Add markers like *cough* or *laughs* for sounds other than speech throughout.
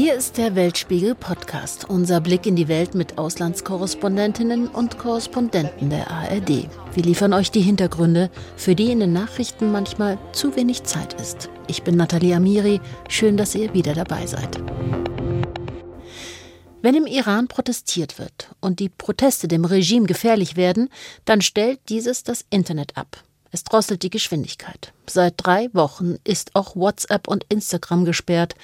Hier ist der Weltspiegel Podcast, unser Blick in die Welt mit Auslandskorrespondentinnen und Korrespondenten der ARD. Wir liefern euch die Hintergründe, für die in den Nachrichten manchmal zu wenig Zeit ist. Ich bin Nathalie Amiri, schön, dass ihr wieder dabei seid. Wenn im Iran protestiert wird und die Proteste dem Regime gefährlich werden, dann stellt dieses das Internet ab. Es drosselt die Geschwindigkeit. Seit drei Wochen ist auch WhatsApp und Instagram gesperrt,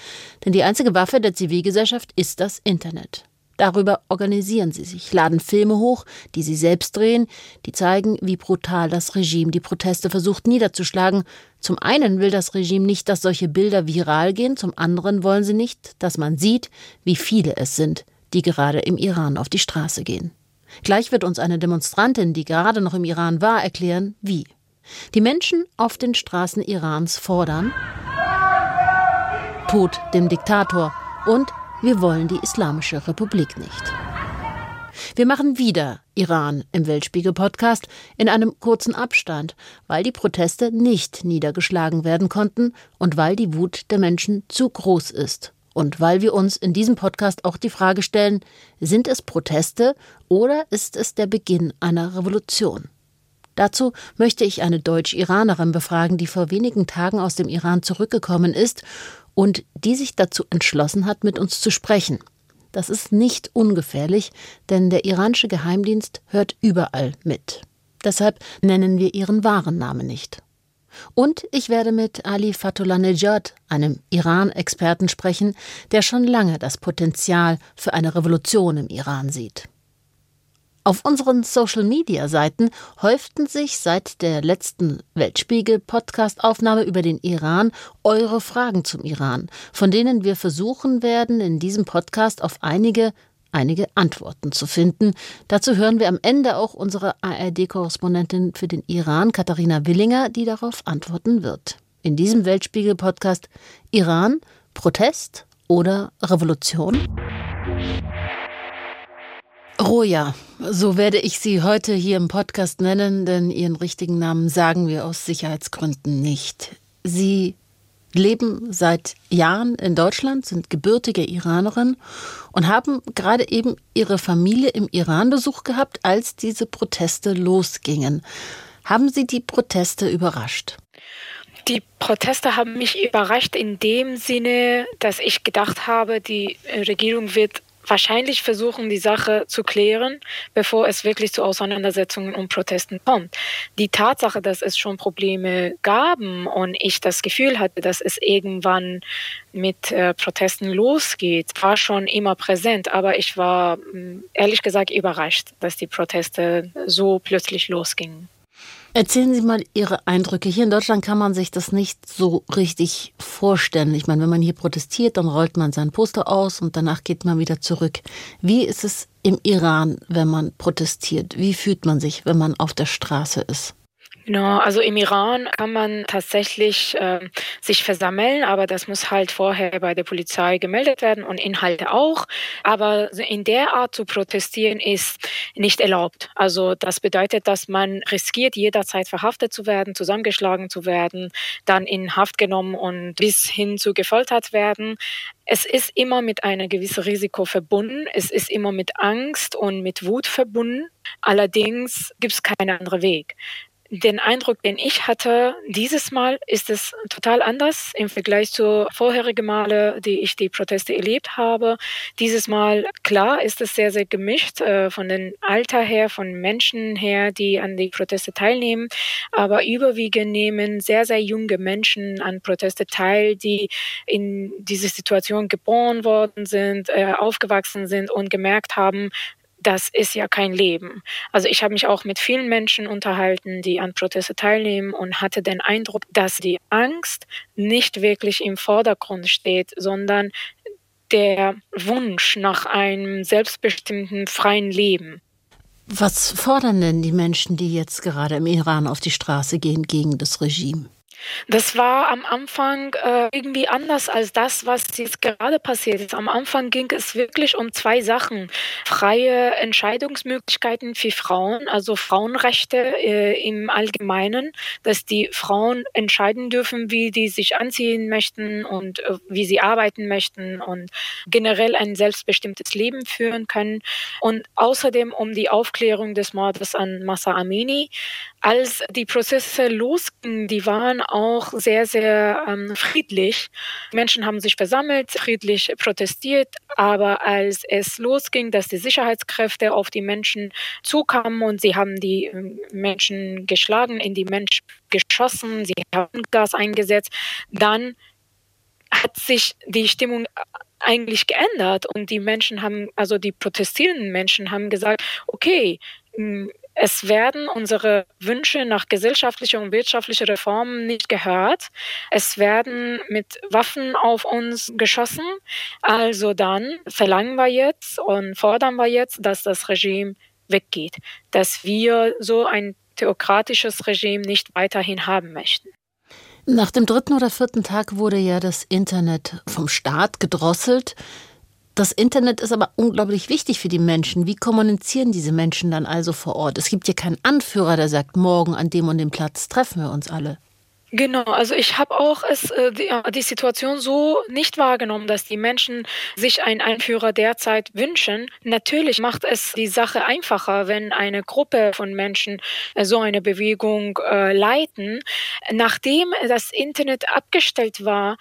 denn die einzige Waffe der Zivilgesellschaft ist das Internet. Darüber organisieren sie sich, laden Filme hoch, die sie selbst drehen, die zeigen, wie brutal das Regime die Proteste versucht niederzuschlagen. Zum einen will das Regime nicht, dass solche Bilder viral gehen, zum anderen wollen sie nicht, dass man sieht, wie viele es sind, die gerade im Iran auf die Straße gehen. Gleich wird uns eine Demonstrantin, die gerade noch im Iran war, erklären, wie. Die Menschen auf den Straßen Irans fordern Tod dem Diktator und wir wollen die Islamische Republik nicht. Wir machen wieder Iran im Weltspiegel-Podcast in einem kurzen Abstand, weil die Proteste nicht niedergeschlagen werden konnten und weil die Wut der Menschen zu groß ist. Und weil wir uns in diesem Podcast auch die Frage stellen, sind es Proteste oder ist es der Beginn einer Revolution? Dazu möchte ich eine Deutsch-Iranerin befragen, die vor wenigen Tagen aus dem Iran zurückgekommen ist und die sich dazu entschlossen hat, mit uns zu sprechen. Das ist nicht ungefährlich, denn der iranische Geheimdienst hört überall mit. Deshalb nennen wir ihren wahren Namen nicht. Und ich werde mit Ali Fatullah Nejad, einem Iran-Experten, sprechen, der schon lange das Potenzial für eine Revolution im Iran sieht. Auf unseren Social-Media-Seiten häuften sich seit der letzten Weltspiegel-Podcast-Aufnahme über den Iran eure Fragen zum Iran, von denen wir versuchen werden, in diesem Podcast auf einige einige Antworten zu finden. Dazu hören wir am Ende auch unsere ARD-Korrespondentin für den Iran, Katharina Willinger, die darauf antworten wird. In diesem Weltspiegel-Podcast Iran, Protest oder Revolution? Roja, so werde ich Sie heute hier im Podcast nennen, denn Ihren richtigen Namen sagen wir aus Sicherheitsgründen nicht. Sie leben seit Jahren in Deutschland, sind gebürtige Iranerin und haben gerade eben ihre Familie im Iran Besuch gehabt, als diese Proteste losgingen. Haben Sie die Proteste überrascht? Die Proteste haben mich überrascht in dem Sinne, dass ich gedacht habe, die Regierung wird wahrscheinlich versuchen, die Sache zu klären, bevor es wirklich zu Auseinandersetzungen und Protesten kommt. Die Tatsache, dass es schon Probleme gab und ich das Gefühl hatte, dass es irgendwann mit äh, Protesten losgeht, war schon immer präsent. Aber ich war mm, ehrlich gesagt überrascht, dass die Proteste so plötzlich losgingen. Erzählen Sie mal Ihre Eindrücke. Hier in Deutschland kann man sich das nicht so richtig vorstellen. Ich meine, wenn man hier protestiert, dann rollt man sein Poster aus und danach geht man wieder zurück. Wie ist es im Iran, wenn man protestiert? Wie fühlt man sich, wenn man auf der Straße ist? Genau, also im Iran kann man tatsächlich äh, sich versammeln, aber das muss halt vorher bei der Polizei gemeldet werden und Inhalte auch. Aber in der Art zu protestieren ist nicht erlaubt. Also das bedeutet, dass man riskiert, jederzeit verhaftet zu werden, zusammengeschlagen zu werden, dann in Haft genommen und bis hin zu gefoltert werden. Es ist immer mit einem gewissen Risiko verbunden. Es ist immer mit Angst und mit Wut verbunden. Allerdings gibt es keinen anderen Weg den Eindruck, den ich hatte, dieses Mal ist es total anders im Vergleich zu vorherigen Male, die ich die Proteste erlebt habe. Dieses Mal, klar, ist es sehr, sehr gemischt äh, von den Alter her, von Menschen her, die an die Proteste teilnehmen. Aber überwiegend nehmen sehr, sehr junge Menschen an Proteste teil, die in diese Situation geboren worden sind, äh, aufgewachsen sind und gemerkt haben, das ist ja kein Leben. Also ich habe mich auch mit vielen Menschen unterhalten, die an Proteste teilnehmen und hatte den Eindruck, dass die Angst nicht wirklich im Vordergrund steht, sondern der Wunsch nach einem selbstbestimmten freien Leben. Was fordern denn die Menschen, die jetzt gerade im Iran auf die Straße gehen gegen das Regime? Das war am Anfang äh, irgendwie anders als das, was jetzt gerade passiert ist. Am Anfang ging es wirklich um zwei Sachen. Freie Entscheidungsmöglichkeiten für Frauen, also Frauenrechte äh, im Allgemeinen, dass die Frauen entscheiden dürfen, wie die sich anziehen möchten und äh, wie sie arbeiten möchten und generell ein selbstbestimmtes Leben führen können. Und außerdem um die Aufklärung des Mordes an Massa Amini. Als die Prozesse losgingen, die waren auch sehr, sehr ähm, friedlich. Menschen haben sich versammelt, friedlich protestiert, aber als es losging, dass die Sicherheitskräfte auf die Menschen zukamen und sie haben die ähm, Menschen geschlagen, in die Menschen geschossen, sie haben Gas eingesetzt, dann hat sich die Stimmung eigentlich geändert und die Menschen haben, also die protestierenden Menschen haben gesagt, okay, es werden unsere Wünsche nach gesellschaftlicher und wirtschaftlicher Reformen nicht gehört. Es werden mit Waffen auf uns geschossen. Also dann verlangen wir jetzt und fordern wir jetzt, dass das Regime weggeht, dass wir so ein theokratisches Regime nicht weiterhin haben möchten. Nach dem dritten oder vierten Tag wurde ja das Internet vom Staat gedrosselt. Das Internet ist aber unglaublich wichtig für die Menschen. Wie kommunizieren diese Menschen dann also vor Ort? Es gibt ja keinen Anführer, der sagt, morgen an dem und dem Platz treffen wir uns alle. Genau, also ich habe auch es, äh, die, äh, die, Situation so nicht wahrgenommen, dass die Menschen sich einen Einführer derzeit wünschen. Natürlich macht es die Sache einfacher, wenn eine Gruppe von Menschen äh, so eine Bewegung äh, leiten. Nachdem das Internet abgestellt war,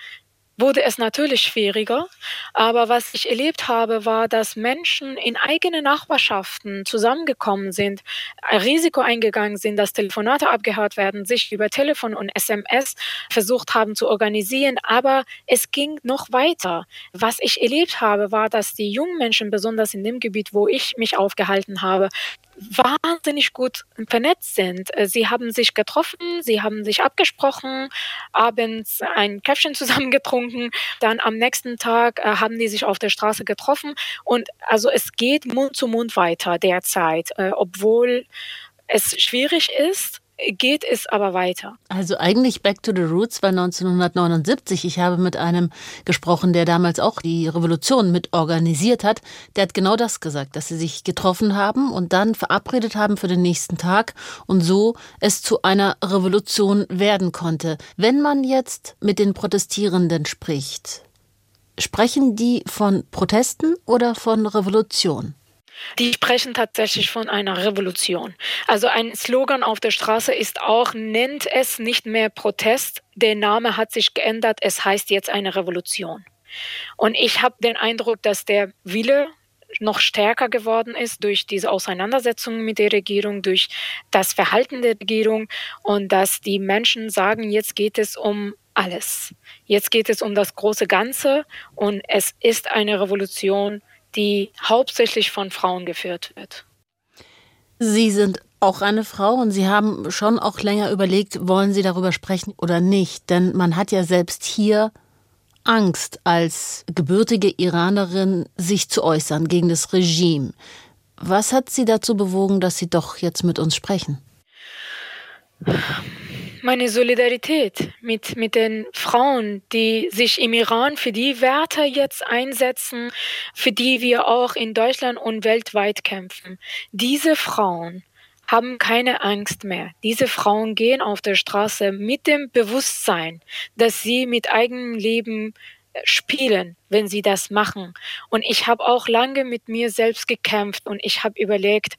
wurde es natürlich schwieriger. Aber was ich erlebt habe, war, dass Menschen in eigene Nachbarschaften zusammengekommen sind, ein Risiko eingegangen sind, dass Telefonate abgehört werden, sich über Telefon und SMS versucht haben zu organisieren. Aber es ging noch weiter. Was ich erlebt habe, war, dass die jungen Menschen, besonders in dem Gebiet, wo ich mich aufgehalten habe, wahnsinnig gut vernetzt sind. Äh, sie haben sich getroffen, sie haben sich abgesprochen, abends ein Käffchen *laughs* zusammen getrunken, dann am nächsten Tag äh, haben die sich auf der Straße getroffen und also es geht Mund zu Mund weiter derzeit, äh, obwohl es schwierig ist geht es aber weiter. Also eigentlich Back to the Roots war 1979. Ich habe mit einem gesprochen, der damals auch die Revolution mit organisiert hat. Der hat genau das gesagt, dass sie sich getroffen haben und dann verabredet haben für den nächsten Tag und so es zu einer Revolution werden konnte. Wenn man jetzt mit den Protestierenden spricht, sprechen die von Protesten oder von Revolution? Die sprechen tatsächlich von einer Revolution. Also ein Slogan auf der Straße ist auch, nennt es nicht mehr Protest, der Name hat sich geändert, es heißt jetzt eine Revolution. Und ich habe den Eindruck, dass der Wille noch stärker geworden ist durch diese Auseinandersetzungen mit der Regierung, durch das Verhalten der Regierung und dass die Menschen sagen, jetzt geht es um alles. Jetzt geht es um das große Ganze und es ist eine Revolution die hauptsächlich von Frauen geführt wird. Sie sind auch eine Frau und Sie haben schon auch länger überlegt, wollen Sie darüber sprechen oder nicht? Denn man hat ja selbst hier Angst, als gebürtige Iranerin sich zu äußern gegen das Regime. Was hat Sie dazu bewogen, dass Sie doch jetzt mit uns sprechen? Meine Solidarität mit, mit den Frauen, die sich im Iran für die Werte jetzt einsetzen, für die wir auch in Deutschland und weltweit kämpfen. Diese Frauen haben keine Angst mehr. Diese Frauen gehen auf der Straße mit dem Bewusstsein, dass sie mit eigenem Leben spielen, wenn sie das machen. Und ich habe auch lange mit mir selbst gekämpft und ich habe überlegt,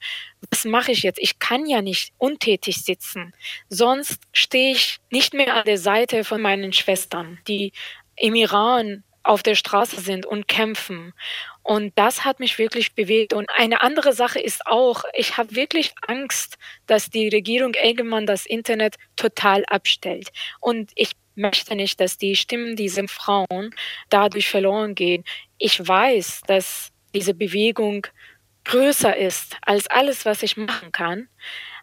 was mache ich jetzt? Ich kann ja nicht untätig sitzen. Sonst stehe ich nicht mehr an der Seite von meinen Schwestern, die im Iran auf der Straße sind und kämpfen. Und das hat mich wirklich bewegt. Und eine andere Sache ist auch, ich habe wirklich Angst, dass die Regierung irgendwann das Internet total abstellt. Und ich möchte nicht, dass die Stimmen dieser Frauen dadurch verloren gehen. Ich weiß, dass diese Bewegung größer ist als alles, was ich machen kann.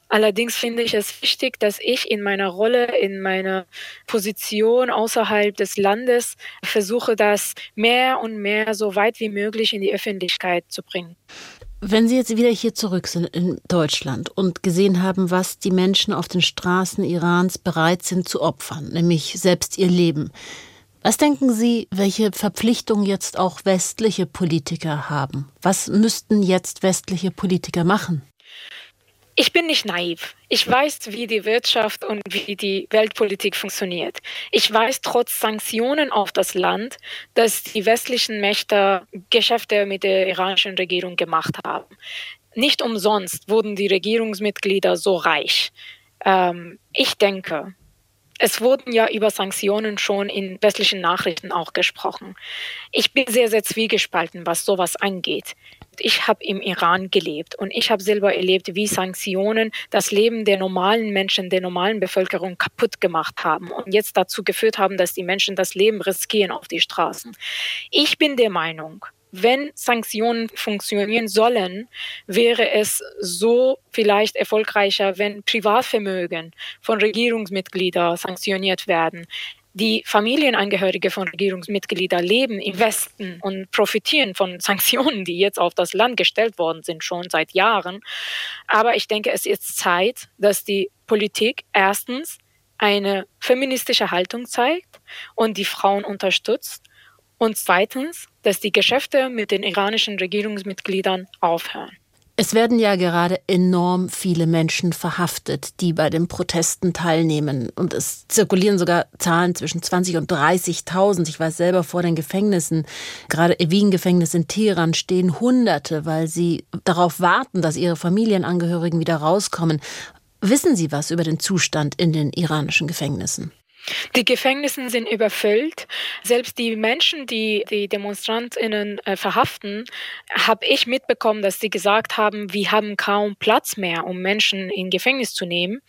Allerdings finde ich es wichtig, dass ich in meiner Rolle, in meiner Position außerhalb des Landes versuche, das mehr und mehr so weit wie möglich in die Öffentlichkeit zu bringen. Wenn Sie jetzt wieder hier zurück sind in Deutschland und gesehen haben, was die Menschen auf den Straßen Irans bereit sind zu opfern, nämlich selbst ihr Leben, was denken Sie, welche Verpflichtung jetzt auch westliche Politiker haben? Was müssten jetzt westliche Politiker machen? Ich bin nicht naiv. Ich weiß, wie die Wirtschaft und wie die Weltpolitik funktioniert. Ich weiß trotz Sanktionen auf das Land, dass die westlichen Mächte Geschäfte mit der iranischen Regierung gemacht haben. Nicht umsonst wurden die Regierungsmitglieder so reich. Ähm, ich denke, es wurden ja über Sanktionen schon in westlichen Nachrichten auch gesprochen. Ich bin sehr, sehr zwiegespalten, was sowas angeht. Ich habe im Iran gelebt und ich habe selber erlebt, wie Sanktionen das Leben der normalen Menschen, der normalen Bevölkerung kaputt gemacht haben und jetzt dazu geführt haben, dass die Menschen das Leben riskieren auf die Straßen. Ich bin der Meinung, wenn Sanktionen funktionieren sollen, wäre es so vielleicht erfolgreicher, wenn Privatvermögen von Regierungsmitgliedern sanktioniert werden. Die Familienangehörige von Regierungsmitgliedern leben im Westen und profitieren von *laughs* Sanktionen, die jetzt auf das Land gestellt worden sind, schon seit Jahren. Aber ich denke, es ist Zeit, dass die Politik erstens eine feministische Haltung zeigt und die Frauen unterstützt und zweitens, dass die Geschäfte mit den iranischen Regierungsmitgliedern aufhören. Es werden ja gerade enorm viele Menschen verhaftet, die bei den Protesten teilnehmen. Und es zirkulieren sogar Zahlen zwischen 20 und 30.000. Ich weiß selber vor den Gefängnissen, gerade Evin-Gefängnis in Teheran, stehen Hunderte, weil sie darauf warten, dass ihre Familienangehörigen wieder rauskommen. Wissen Sie was über den Zustand in den iranischen Gefängnissen? Die Gefängnisse sind überfüllt. Selbst die Menschen, die die Demonstrantinnen äh, verhaften, habe ich mitbekommen, dass sie gesagt haben, wir haben kaum Platz mehr, um Menschen in Gefängnis zu nehmen.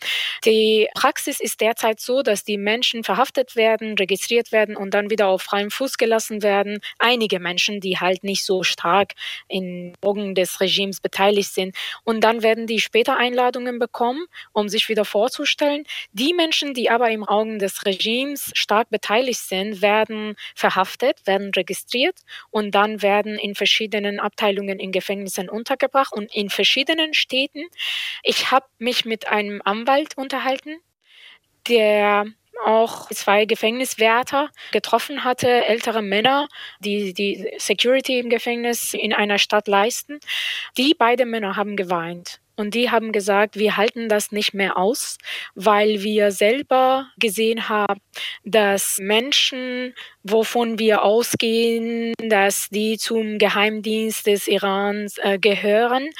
Die Praxis ist derzeit so, dass die Menschen verhaftet werden, registriert werden und dann wieder auf freiem Fuß gelassen werden. Einige Menschen, die halt nicht so stark in Augen des Regimes beteiligt sind. Und dann werden die später Einladungen bekommen, um sich wieder vorzustellen. Die Menschen, die aber im Augen des Regimes stark beteiligt sind, werden verhaftet, werden registriert und dann werden in verschiedenen Abteilungen in Gefängnissen untergebracht und in verschiedenen Städten. Ich habe mich mit einem Anwalt unterhalten, der auch zwei Gefängniswärter getroffen hatte, ältere Männer, die die Security im Gefängnis in einer Stadt leisten. Die beiden Männer haben geweint. Und die haben gesagt, wir halten das nicht mehr aus, weil wir selber gesehen haben, dass Menschen, wovon wir ausgehen, dass die zum Geheimdienst des Irans äh, gehören,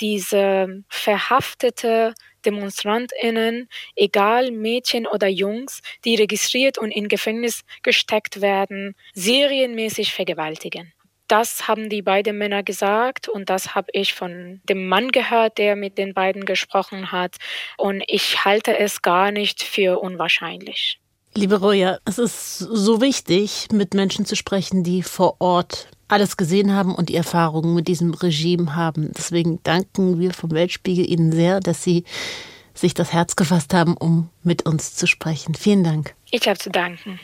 diese verhaftete Demonstrantinnen, egal Mädchen oder Jungs, die registriert und in Gefängnis gesteckt werden, serienmäßig vergewaltigen. Das haben die beiden Männer gesagt und das habe ich von dem Mann gehört, der mit den beiden gesprochen hat. Und ich halte es gar nicht für unwahrscheinlich. Liebe Roja, es ist so wichtig, mit Menschen zu sprechen, die vor Ort alles gesehen haben und die Erfahrungen mit diesem Regime haben. Deswegen danken wir vom Weltspiegel Ihnen sehr, dass Sie sich das Herz gefasst haben, um mit uns zu sprechen. Vielen Dank. Ich habe zu danken.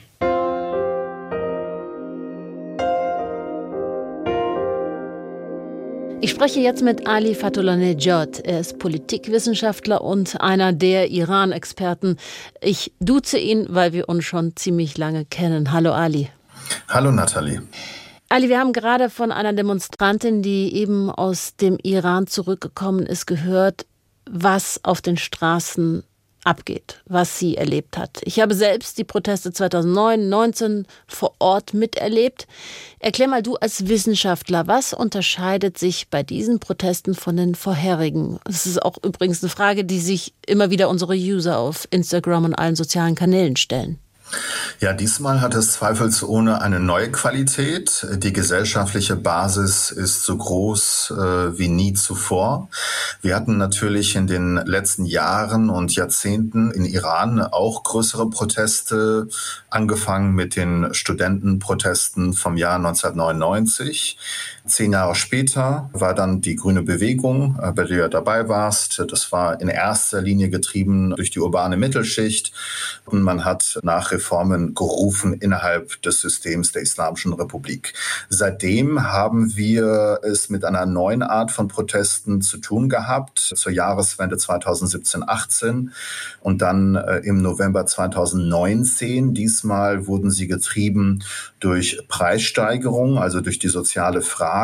Ich spreche jetzt mit Ali Fatullah-Nejad. Er ist Politikwissenschaftler und einer der Iran-Experten. Ich duze ihn, weil wir uns schon ziemlich lange kennen. Hallo Ali. Hallo Nathalie. Ali, wir haben gerade von einer Demonstrantin, die eben aus dem Iran zurückgekommen ist, gehört, was auf den Straßen abgeht, was sie erlebt hat. Ich habe selbst die Proteste 2009, 19 vor Ort miterlebt. Erklär mal du als Wissenschaftler, was unterscheidet sich bei diesen Protesten von den vorherigen? Das ist auch übrigens eine Frage, die sich immer wieder unsere User auf Instagram und allen sozialen Kanälen stellen. Ja, diesmal hat es zweifelsohne eine neue Qualität. Die gesellschaftliche Basis ist so groß äh, wie nie zuvor. Wir hatten natürlich in den letzten Jahren und Jahrzehnten in Iran auch größere Proteste, angefangen mit den Studentenprotesten vom Jahr 1999. Zehn Jahre später war dann die Grüne Bewegung, äh, bei der du ja dabei warst. Das war in erster Linie getrieben durch die urbane Mittelschicht. Und man hat nach Reformen gerufen innerhalb des Systems der Islamischen Republik. Seitdem haben wir es mit einer neuen Art von Protesten zu tun gehabt, zur Jahreswende 2017-18 und dann äh, im November 2019. Diesmal wurden sie getrieben durch Preissteigerung, also durch die soziale Frage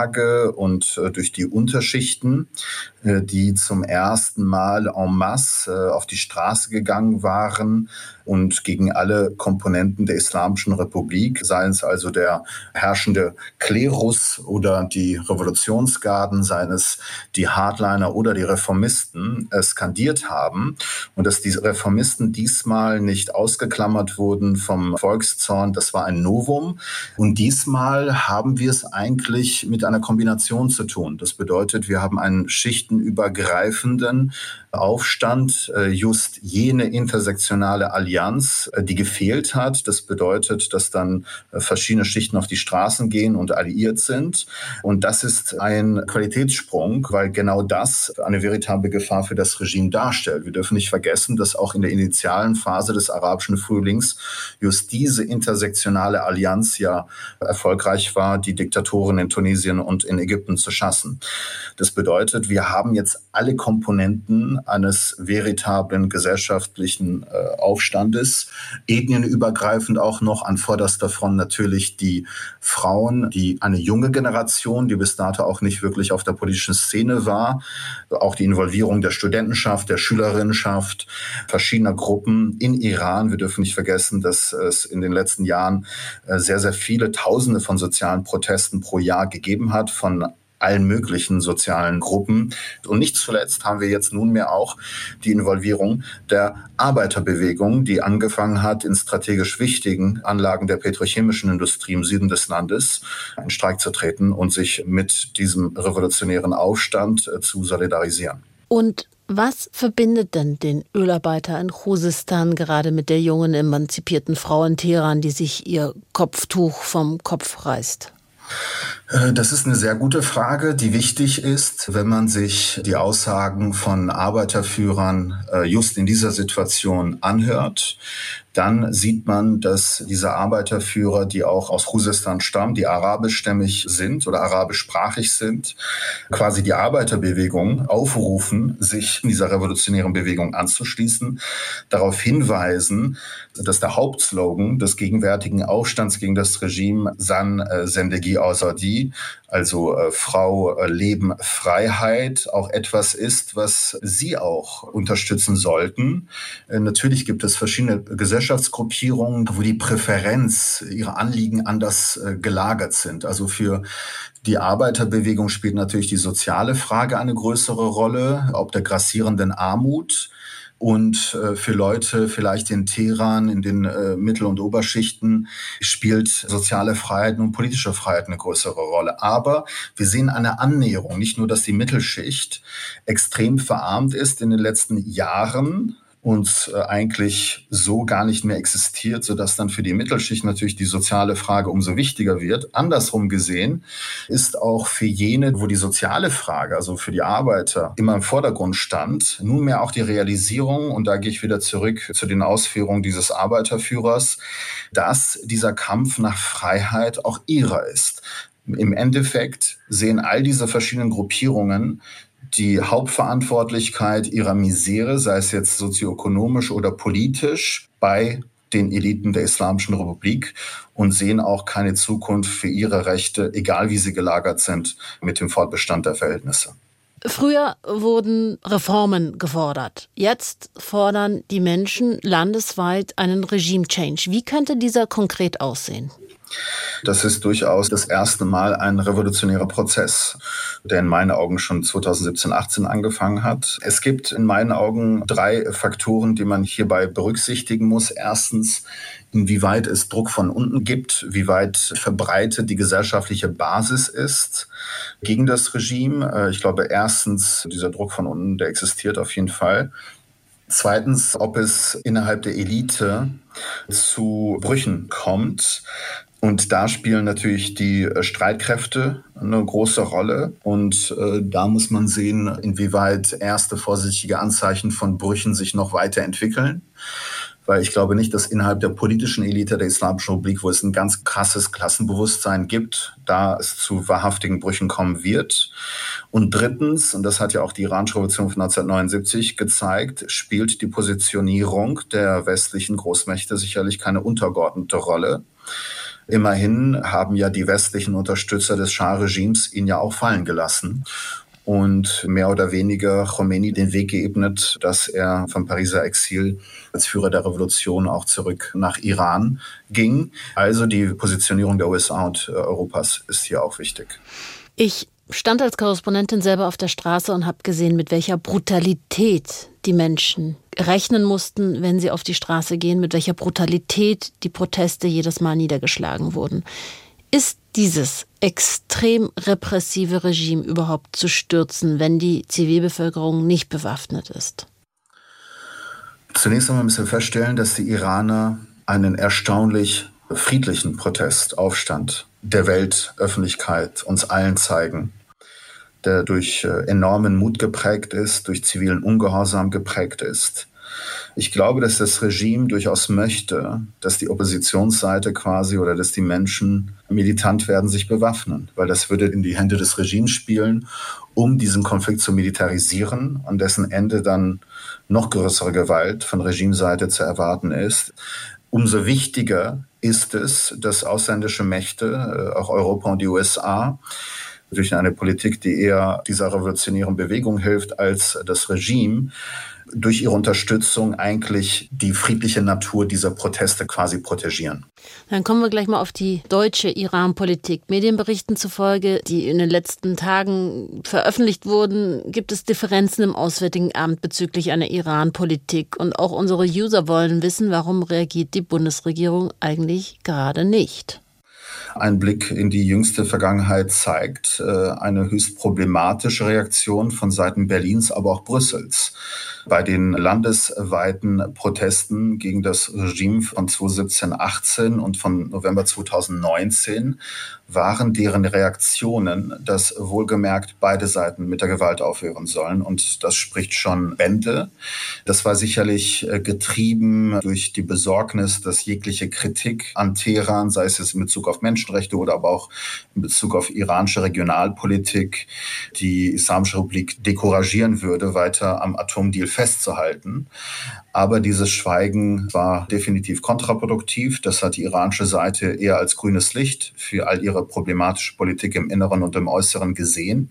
und äh, durch die Unterschichten, äh, die zum ersten Mal en masse äh, auf die Straße gegangen waren und gegen alle Komponenten der Islamischen Republik, seien es also der herrschende Klerus oder die Revolutionsgarden, seien es die Hardliner oder die Reformisten, äh, skandiert haben und dass diese Reformisten diesmal nicht ausgeklammert wurden vom Volkszorn, das war ein Novum. Und diesmal haben wir es eigentlich mit einer Kombination zu tun. Das bedeutet, wir haben einen schichtenübergreifenden Aufstand, äh, just jene intersektionale Allianz, äh, die gefehlt hat. Das bedeutet, dass dann äh, verschiedene Schichten auf die Straßen gehen und alliiert sind. Und das ist ein Qualitätssprung, weil genau das eine veritable Gefahr für das Regime darstellt. Wir dürfen nicht vergessen, dass auch in der initialen Phase des arabischen Frühlings just diese intersektionale Allianz ja erfolgreich war, die Diktatoren in Tunesien und in Ägypten zu schaffen. Das bedeutet, wir haben jetzt alle Komponenten eines veritablen gesellschaftlichen äh, Aufstandes, ethnienübergreifend auch noch an vorderster Front natürlich die Frauen, die eine junge Generation, die bis dato auch nicht wirklich auf der politischen Szene war, auch die Involvierung der Studentenschaft, der Schülerinnenschaft, verschiedener Gruppen in Iran. Wir dürfen nicht vergessen, dass es in den letzten Jahren äh, sehr, sehr viele Tausende von sozialen Protesten pro Jahr gegeben hat, von allen möglichen sozialen Gruppen. Und nicht zuletzt haben wir jetzt nunmehr auch die Involvierung der Arbeiterbewegung, die angefangen hat, in strategisch wichtigen Anlagen der petrochemischen Industrie im Süden des Landes in Streik zu treten und sich mit diesem revolutionären Aufstand äh, zu solidarisieren. Und was verbindet denn den Ölarbeiter in Khuzestan gerade mit der jungen emanzipierten Frau in Teheran, die sich ihr Kopftuch vom Kopf reißt? Äh, das ist eine sehr gute Frage, die wichtig ist, wenn man sich die Aussagen von Arbeiterführern äh, just in dieser Situation anhört dann sieht man, dass diese Arbeiterführer, die auch aus Khuzestan stammen, die arabischstämmig sind oder arabischsprachig sind, quasi die Arbeiterbewegung aufrufen, sich dieser revolutionären Bewegung anzuschließen, darauf hinweisen, dass der Hauptslogan des gegenwärtigen Aufstands gegen das Regime San äh, Sendegi Azadi, also äh, Frau, äh, Leben, Freiheit, auch etwas ist, was Sie auch unterstützen sollten. Äh, natürlich gibt es verschiedene Gesellschaftsgruppierungen, wo die Präferenz, ihre Anliegen anders äh, gelagert sind. Also für die Arbeiterbewegung spielt natürlich die soziale Frage eine größere Rolle, ob der grassierenden Armut und äh, für Leute vielleicht in Teheran, in den äh, Mittel- und Oberschichten, spielt soziale Freiheit und politische Freiheit eine größere Rolle. Aber wir sehen eine Annäherung, nicht nur, dass die Mittelschicht extrem verarmt ist in den letzten Jahren, uns äh, eigentlich so gar nicht mehr existiert, sodass dann für die Mittelschicht natürlich die soziale Frage umso wichtiger wird. Andersrum gesehen ist auch für jene, wo die soziale Frage, also für die Arbeiter, immer im Vordergrund stand, nunmehr auch die Realisierung, und da gehe ich wieder zurück zu den Ausführungen dieses Arbeiterführers, dass dieser Kampf nach Freiheit auch ihrer ist. Im Endeffekt sehen all diese verschiedenen Gruppierungen die Hauptverantwortlichkeit ihrer Misere, sei es jetzt sozioökonomisch oder politisch, bei den Eliten der Islamischen Republik und sehen auch keine Zukunft für ihre Rechte, egal wie sie gelagert sind, mit dem Fortbestand der Verhältnisse. Früher wurden Reformen gefordert. Jetzt fordern die Menschen landesweit einen Regime-Change. Wie könnte dieser konkret aussehen? Das ist durchaus das erste Mal ein revolutionärer Prozess, der in meinen Augen schon 2017, 18 angefangen hat. Es gibt in meinen Augen drei Faktoren, die man hierbei berücksichtigen muss. Erstens, inwieweit es Druck von unten gibt, wie weit verbreitet die gesellschaftliche Basis ist gegen das Regime. Äh, ich glaube, erstens, dieser Druck von unten, der existiert auf jeden Fall. Zweitens, ob es innerhalb der Elite zu Brüchen kommt. Und da spielen natürlich die äh, Streitkräfte eine große Rolle. Und äh, da muss man sehen, inwieweit erste vorsichtige Anzeichen von Brüchen sich noch weiterentwickeln. weil ich glaube nicht, dass innerhalb der politischen Elite der Islamischen Republik, wo es ein ganz krasses Klassenbewusstsein gibt, da es zu wahrhaftigen Brüchen kommen wird. Und drittens, und das hat ja auch die iranische Revolution von 1979 gezeigt, spielt die Positionierung der westlichen Großmächte sicherlich keine untergeordnete Rolle. Immerhin haben ja die westlichen Unterstützer des Schah-Regimes ihn ja auch fallen gelassen und mehr oder weniger Khomeini den Weg geebnet, dass er vom Pariser Exil als Führer der Revolution auch zurück nach Iran ging. Also die Positionierung der USA und Europas ist hier auch wichtig. Ich stand als Korrespondentin selber auf der Straße und habe gesehen, mit welcher Brutalität die Menschen rechnen mussten, wenn sie auf die Straße gehen, mit welcher Brutalität die Proteste jedes Mal niedergeschlagen wurden. Ist dieses extrem repressive Regime überhaupt zu stürzen, wenn die Zivilbevölkerung nicht bewaffnet ist? Zunächst einmal müssen wir feststellen, dass die Iraner einen erstaunlich friedlichen Protest, Aufstand der Weltöffentlichkeit uns allen zeigen, der durch äh, enormen Mut geprägt ist, durch zivilen Ungehorsam geprägt ist. Ich glaube, dass das Regime durchaus möchte, dass die Oppositionsseite quasi oder dass die Menschen militant werden, sich bewaffnen, weil das würde in die Hände des Regimes spielen, um diesen Konflikt zu militarisieren, an dessen Ende dann noch größere Gewalt von Regimeseite zu erwarten ist. Umso wichtiger ist es, dass ausländische Mächte, äh, auch Europa und die USA, durch eine Politik, die eher dieser revolutionären Bewegung hilft als das Regime, durch ihre Unterstützung eigentlich die friedliche Natur dieser Proteste quasi protegieren. Dann kommen wir gleich mal auf die deutsche Iran-Politik. Medienberichten zufolge, die in den letzten Tagen veröffentlicht wurden, gibt es Differenzen im Auswärtigen Amt bezüglich einer Iran-Politik. Und auch unsere User wollen wissen, warum reagiert die Bundesregierung eigentlich gerade nicht. Ein Blick in die jüngste Vergangenheit zeigt äh, eine höchst problematische Reaktion von Seiten Berlins, aber auch Brüssels. Bei den landesweiten Protesten gegen das Regime von 2017, 18 und von November 2019 waren deren Reaktionen, dass wohlgemerkt beide Seiten mit der Gewalt aufhören sollen. Und das spricht schon Bände. Das war sicherlich äh, getrieben durch die Besorgnis, dass jegliche Kritik an Teheran, sei es in Bezug auf Menschenrechte oder aber auch in Bezug auf iranische Regionalpolitik, die Islamische Republik decouragieren würde, weiter am Atomdeal festzuhalten. Aber dieses Schweigen war definitiv kontraproduktiv. Das hat die iranische Seite eher als grünes Licht für all ihre problematische Politik im Inneren und im Äußeren gesehen.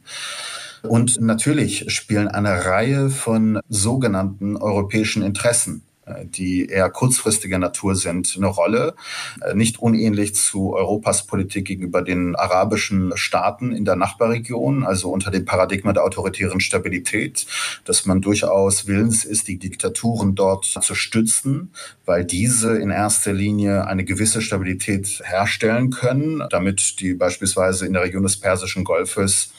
Und natürlich spielen eine Reihe von sogenannten europäischen Interessen die eher kurzfristiger Natur sind, eine Rolle. Äh, nicht unähnlich zu Europas Politik gegenüber den arabischen Staaten in der Nachbarregion, also unter dem Paradigma der autoritären Stabilität, dass man durchaus willens ist, die Diktaturen dort zu stützen, weil diese in erster Linie eine gewisse Stabilität herstellen können, damit die beispielsweise in der Region des Persischen Golfes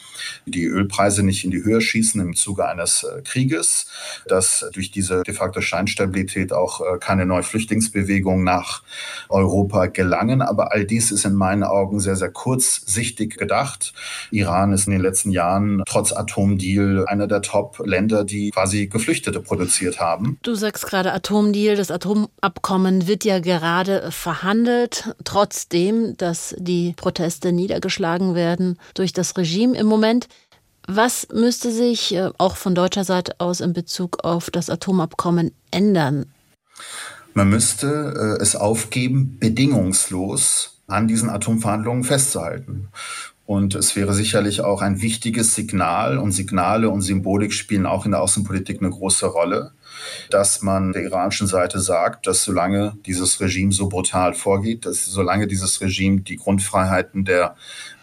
die Ölpreise nicht in die Höhe schießen im Zuge eines äh, Krieges, dass durch diese de facto Scheinstabilität auch äh, keine neue Flüchtlingsbewegung nach Europa gelangen. Aber all dies ist in meinen Augen sehr, sehr kurzsichtig gedacht. Iran ist in den letzten Jahren trotz Atomdeal einer der Top-Länder, die quasi Geflüchtete produziert haben. Du sagst gerade Atomdeal, das Atomabkommen wird ja gerade verhandelt, trotzdem, dass die Proteste niedergeschlagen werden durch das Regime im Moment. Moment. Was müsste sich äh, auch von deutscher Seite aus in Bezug auf das Atomabkommen ändern? Man müsste äh, es aufgeben, bedingungslos an diesen Atomverhandlungen festzuhalten. Und es wäre sicherlich auch ein wichtiges Signal und Signale und Symbolik spielen auch in der Außenpolitik eine große Rolle, dass man der iranischen Seite sagt, dass solange dieses Regime so brutal vorgeht, dass solange dieses Regime die Grundfreiheiten der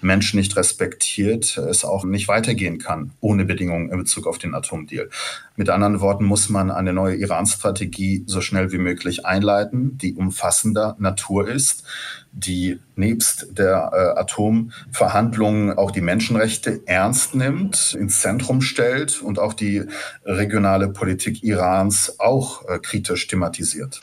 Menschen nicht respektiert, es auch nicht weitergehen kann ohne Bedingungen in Bezug auf den Atomdeal. Mit anderen Worten muss man eine neue Iran-Strategie so schnell wie möglich einleiten, die umfassender Natur ist, die nebst der äh, Atomverhandlungen auch die Menschenrechte ernst nimmt, ins Zentrum stellt und auch die regionale Politik Irans auch äh, kritisch thematisiert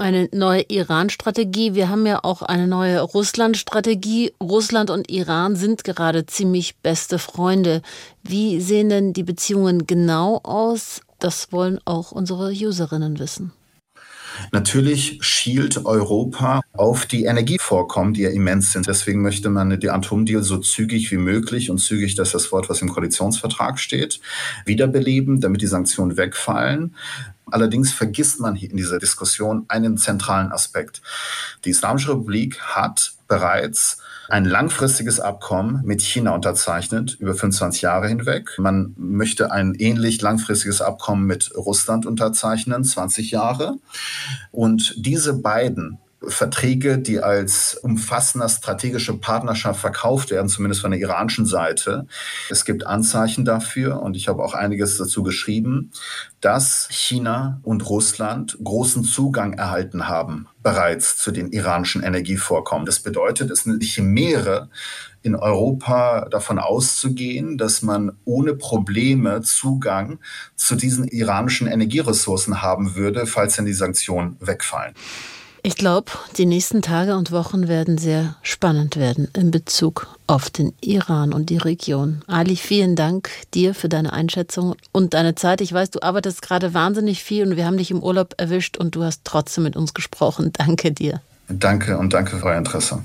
eine neue Iran-Strategie. Wir haben ja auch eine neue Russland-Strategie. Russland und Iran sind gerade ziemlich beste Freunde. Wie sehen denn die Beziehungen genau aus? Das wollen auch unsere Userinnen wissen. Natürlich schielt Europa auf die Energievorkommen, die ja immens sind. Deswegen möchte man die Atomdeal so zügig wie möglich und zügig, das ist das Wort, was im Koalitionsvertrag steht, wiederbeleben, damit die Sanktionen wegfallen. Allerdings vergisst man hier in dieser Diskussion einen zentralen Aspekt. Die Islamische Republik hat bereits ein langfristiges Abkommen mit China unterzeichnet, über 25 Jahre hinweg. Man möchte ein ähnlich langfristiges Abkommen mit Russland unterzeichnen, 20 Jahre. Und diese beiden Verträge, die als umfassender strategische Partnerschaft verkauft werden, zumindest von der iranischen Seite. Es gibt Anzeichen dafür und ich habe auch einiges dazu geschrieben, dass China und Russland großen Zugang erhalten haben bereits zu den iranischen Energievorkommen. Das bedeutet, es sind nicht Chimäre, in Europa davon auszugehen, dass man ohne Probleme Zugang zu diesen iranischen Energieressourcen haben würde, falls denn die Sanktionen wegfallen. Ich glaube, die nächsten Tage und Wochen werden sehr spannend werden in Bezug auf den Iran und die Region. Ali, vielen Dank dir für deine Einschätzung und deine Zeit. Ich weiß, du arbeitest gerade wahnsinnig viel und wir haben dich im Urlaub erwischt und du hast trotzdem mit uns gesprochen. *laughs* Danke dir. Danke und danke für euer Interesse.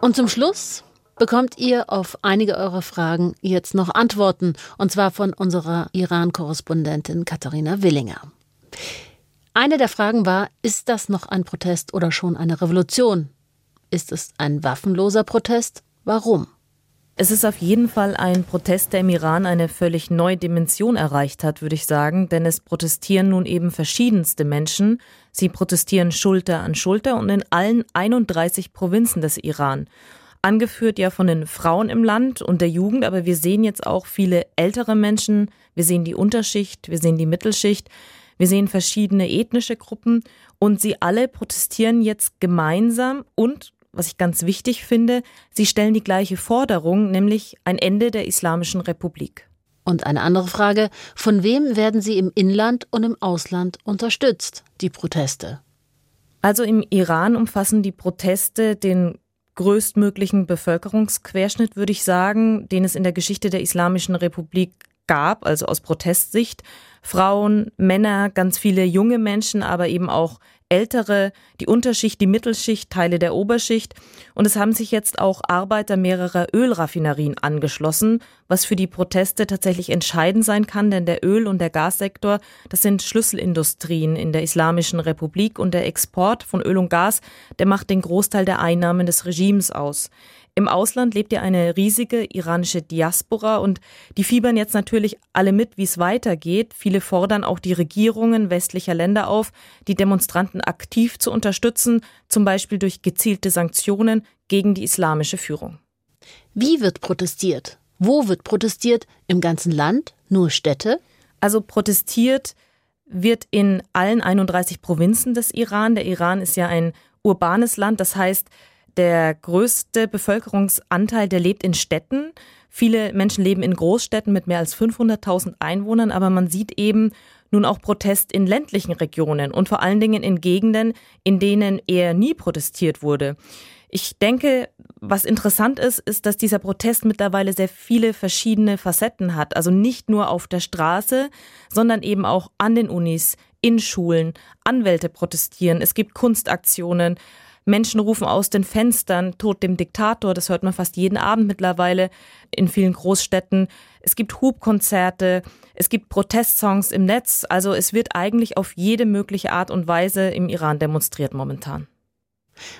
Und zum Schluss bekommt ihr auf einige eurer Fragen jetzt noch Antworten, und zwar von unserer Iran-Korrespondentin Katharina Willinger. Eine der Fragen war, ist das noch ein Protest oder schon eine Revolution? Ist es ein waffenloser Protest? Warum? Es ist auf jeden Fall ein Protest, der im Iran eine völlig neue Dimension erreicht hat, würde ich sagen, denn es protestieren nun eben verschiedenste Menschen. Sie protestieren Schulter an Schulter und in allen 31 Provinzen des Iran angeführt ja von den Frauen im Land und der Jugend, aber wir sehen jetzt auch viele ältere Menschen, wir sehen die Unterschicht, wir sehen die Mittelschicht, wir sehen verschiedene ethnische Gruppen. Und sie alle protestieren jetzt gemeinsam. Und, was ich ganz wichtig finde, sie stellen die gleiche Forderung, nämlich ein Ende der Islamischen Republik. Und eine andere Frage, von wem werden sie im Inland und im Ausland unterstützt, die Proteste? Also im Iran umfassen die Proteste den größtmöglichen Bevölkerungsquerschnitt, würde ich sagen, den es in der Geschichte der Islamischen Republik gab, also aus Protestsicht. Frauen, Männer, ganz viele junge Menschen, aber eben auch Ältere, die Unterschicht, die Mittelschicht, Teile der Oberschicht. Und es haben sich jetzt auch Arbeiter mehrerer Ölraffinerien angeschlossen, was für die Proteste tatsächlich entscheidend sein kann, denn der Öl- und der Gassektor, das sind Schlüsselindustrien in der Islamischen Republik und der Export von Öl und Gas, der macht den Großteil der Einnahmen des Regimes aus. Im Ausland lebt ja eine riesige iranische Diaspora und die fiebern jetzt natürlich alle mit, wie es weitergeht. Viele fordern auch die Regierungen westlicher Länder auf, die Demonstranten aktiv zu unterstützen, zum Beispiel durch gezielte Sanktionen gegen die islamische Führung. Wie wird protestiert? Wo wird protestiert? Im ganzen Land? Nur Städte? Also protestiert wird in allen 31 Provinzen des Iran. Der Iran ist ja ein urbanes Land, das heißt, der größte Bevölkerungsanteil, der lebt in Städten. Viele Menschen leben in Großstädten mit mehr als 500.000 Einwohnern, aber man sieht eben nun auch Protest in ländlichen Regionen und vor allen Dingen in Gegenden, in denen eher nie protestiert wurde. Ich denke, was interessant ist, ist, dass dieser Protest mittlerweile sehr viele verschiedene Facetten hat. Also nicht nur auf der Straße, sondern eben auch an den Unis, in Schulen. Anwälte protestieren. Es gibt Kunstaktionen. Menschen rufen aus den Fenstern, Tod dem Diktator, das hört man fast jeden Abend mittlerweile in vielen Großstädten. Es gibt Hubkonzerte, es gibt Protestsongs im Netz, also es wird eigentlich auf jede mögliche Art und Weise im Iran demonstriert momentan.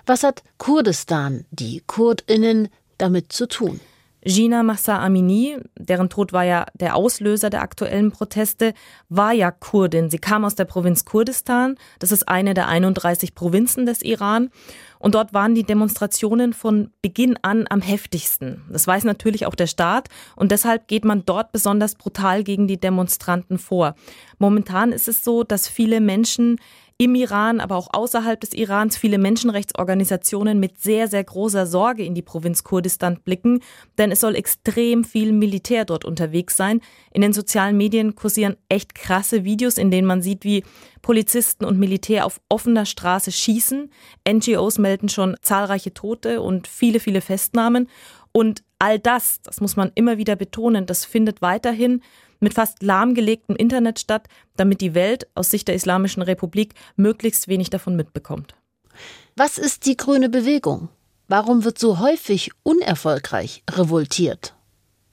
Was hat Kurdistan, die Kurdinnen, damit zu tun? Gina Massa Amini, deren Tod war ja der Auslöser der aktuellen Proteste, war ja Kurdin. Sie kam aus der Provinz Kurdistan. Das ist eine der 31 Provinzen des Iran. Und dort waren die Demonstrationen von Beginn an am heftigsten. Das weiß natürlich auch der Staat. Und deshalb geht man dort besonders brutal gegen die Demonstranten vor. Momentan ist es so, dass viele Menschen im Iran, aber auch außerhalb des Irans viele Menschenrechtsorganisationen mit sehr, sehr großer Sorge in die Provinz Kurdistan blicken, denn es soll extrem viel Militär dort unterwegs sein. In den sozialen Medien kursieren echt krasse Videos, in denen man sieht, wie Polizisten und Militär auf offener Straße schießen. NGOs melden schon zahlreiche Tote und viele, viele Festnahmen. Und all das, das muss man immer wieder betonen, das findet weiterhin mit fast lahmgelegtem Internet statt, damit die Welt aus Sicht der Islamischen Republik möglichst wenig davon mitbekommt. Was ist die grüne Bewegung? Warum wird so häufig unerfolgreich revoltiert?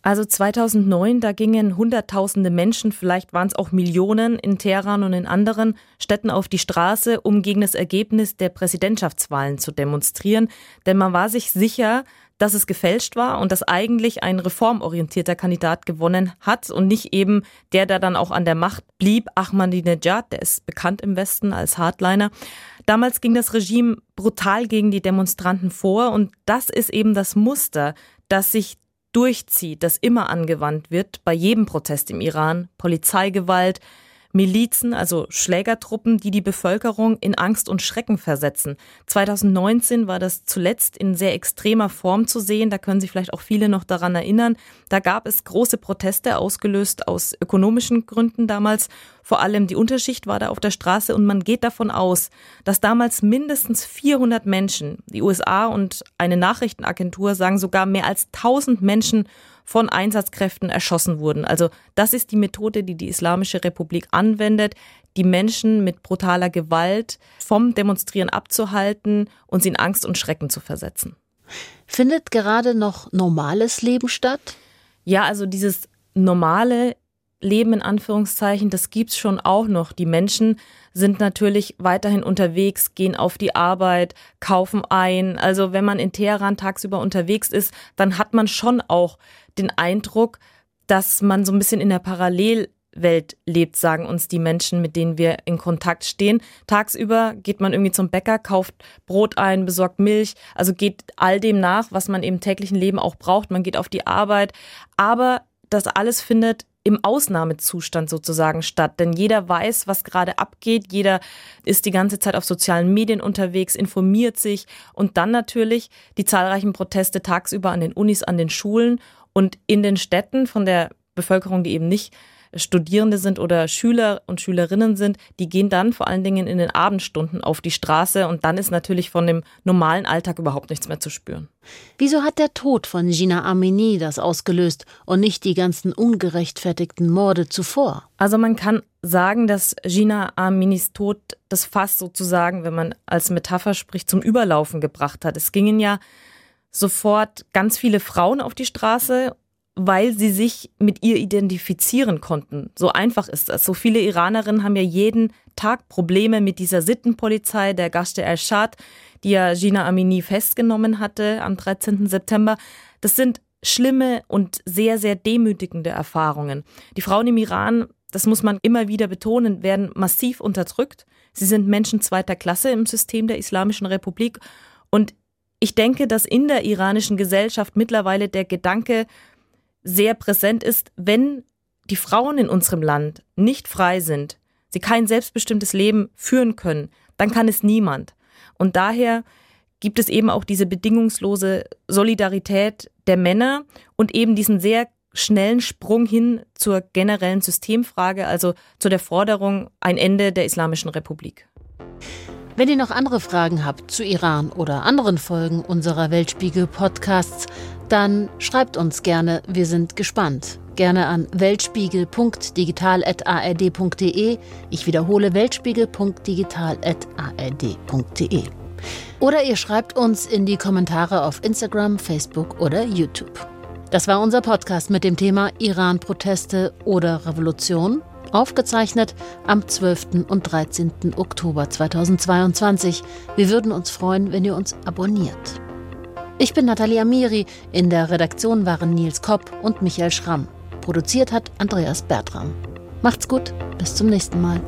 Also 2009, da gingen Hunderttausende Menschen, vielleicht waren es auch Millionen in Teheran und in anderen Städten auf die Straße, um gegen das Ergebnis der Präsidentschaftswahlen zu demonstrieren. Denn man war sich sicher, dass es gefälscht war und dass eigentlich ein reformorientierter Kandidat gewonnen hat und nicht eben der, der dann auch an der Macht blieb, Ahmadinejad, der ist bekannt im Westen als Hardliner. Damals ging das Regime brutal gegen die Demonstranten vor und das ist eben das Muster, das sich durchzieht, das immer angewandt wird bei jedem Protest im Iran, Polizeigewalt, Milizen, also Schlägertruppen, die die Bevölkerung in Angst und Schrecken versetzen. 2019 war das zuletzt in sehr extremer Form zu sehen. Da können sich vielleicht auch viele noch daran erinnern. Da gab es große Proteste ausgelöst aus ökonomischen Gründen damals. Vor allem die Unterschicht war da auf der Straße und man geht davon aus, dass damals mindestens 400 Menschen, die USA und eine Nachrichtenagentur sagen sogar mehr als 1000 Menschen von Einsatzkräften erschossen wurden. Also das ist die Methode, die die Islamische Republik anwendet, die Menschen mit brutaler Gewalt vom Demonstrieren abzuhalten und sie in Angst und Schrecken zu versetzen. Findet gerade noch normales Leben statt? Ja, also dieses normale Leben in Anführungszeichen, das gibt's schon auch noch. Die Menschen sind natürlich weiterhin unterwegs, gehen auf die Arbeit, kaufen ein. Also wenn man in Teheran tagsüber unterwegs ist, dann hat man schon auch den Eindruck, dass man so ein bisschen in der Parallelwelt lebt, sagen uns die Menschen, mit denen wir in Kontakt stehen. Tagsüber geht man irgendwie zum Bäcker, kauft Brot ein, besorgt Milch, also geht all dem nach, was man im täglichen Leben auch braucht. Man geht auf die Arbeit, aber das alles findet im Ausnahmezustand sozusagen statt. Denn jeder weiß, was gerade abgeht. Jeder ist die ganze Zeit auf sozialen Medien unterwegs, informiert sich und dann natürlich die zahlreichen Proteste tagsüber an den Unis, an den Schulen und in den Städten von der Bevölkerung, die eben nicht Studierende sind oder Schüler und Schülerinnen sind, die gehen dann vor allen Dingen in den Abendstunden auf die Straße und dann ist natürlich von dem normalen Alltag überhaupt nichts mehr zu spüren. Wieso hat der Tod von Gina Amini das ausgelöst und nicht die ganzen ungerechtfertigten Morde zuvor? Also man kann sagen, dass Gina Aminis Tod das Fass sozusagen, wenn man als Metapher spricht, zum Überlaufen gebracht hat. Es gingen ja sofort ganz viele Frauen auf die Straße weil sie sich mit ihr identifizieren konnten. So einfach ist das. So viele Iranerinnen haben ja jeden Tag Probleme mit dieser Sittenpolizei, der Gashte Ershad, die ja Gina Amini festgenommen hatte am 13. September. Das sind schlimme und sehr, sehr demütigende Erfahrungen. Die Frauen im Iran, das muss man immer wieder betonen, werden massiv unterdrückt. Sie sind Menschen zweiter Klasse im System der Islamischen Republik. Und ich denke, dass in der iranischen Gesellschaft mittlerweile der Gedanke sehr präsent ist, wenn die Frauen in unserem Land nicht frei sind, sie kein selbstbestimmtes Leben führen können, dann kann es niemand. Und daher gibt es eben auch diese bedingungslose Solidarität der Männer und eben diesen sehr schnellen Sprung hin zur generellen Systemfrage, also zu der Forderung ein Ende der Islamischen Republik. Wenn ihr noch andere Fragen habt zu Iran oder anderen Folgen unserer Weltspiegel-Podcasts, dann schreibt uns gerne, wir sind gespannt. Gerne an weltspiegel.digital.ard.de. Ich wiederhole weltspiegel.digital.ard.de. Oder ihr schreibt uns in die Kommentare auf Instagram, Facebook oder YouTube. Das war unser Podcast mit dem Thema Iran-Proteste oder Revolution, aufgezeichnet am 12. und 13. Oktober 2022. Wir würden uns freuen, wenn ihr uns abonniert. Ich bin Nathalie Amiri. In der Redaktion waren Nils Kopp und Michael Schramm. Produziert hat Andreas Bertram. Macht's gut, bis zum nächsten Mal.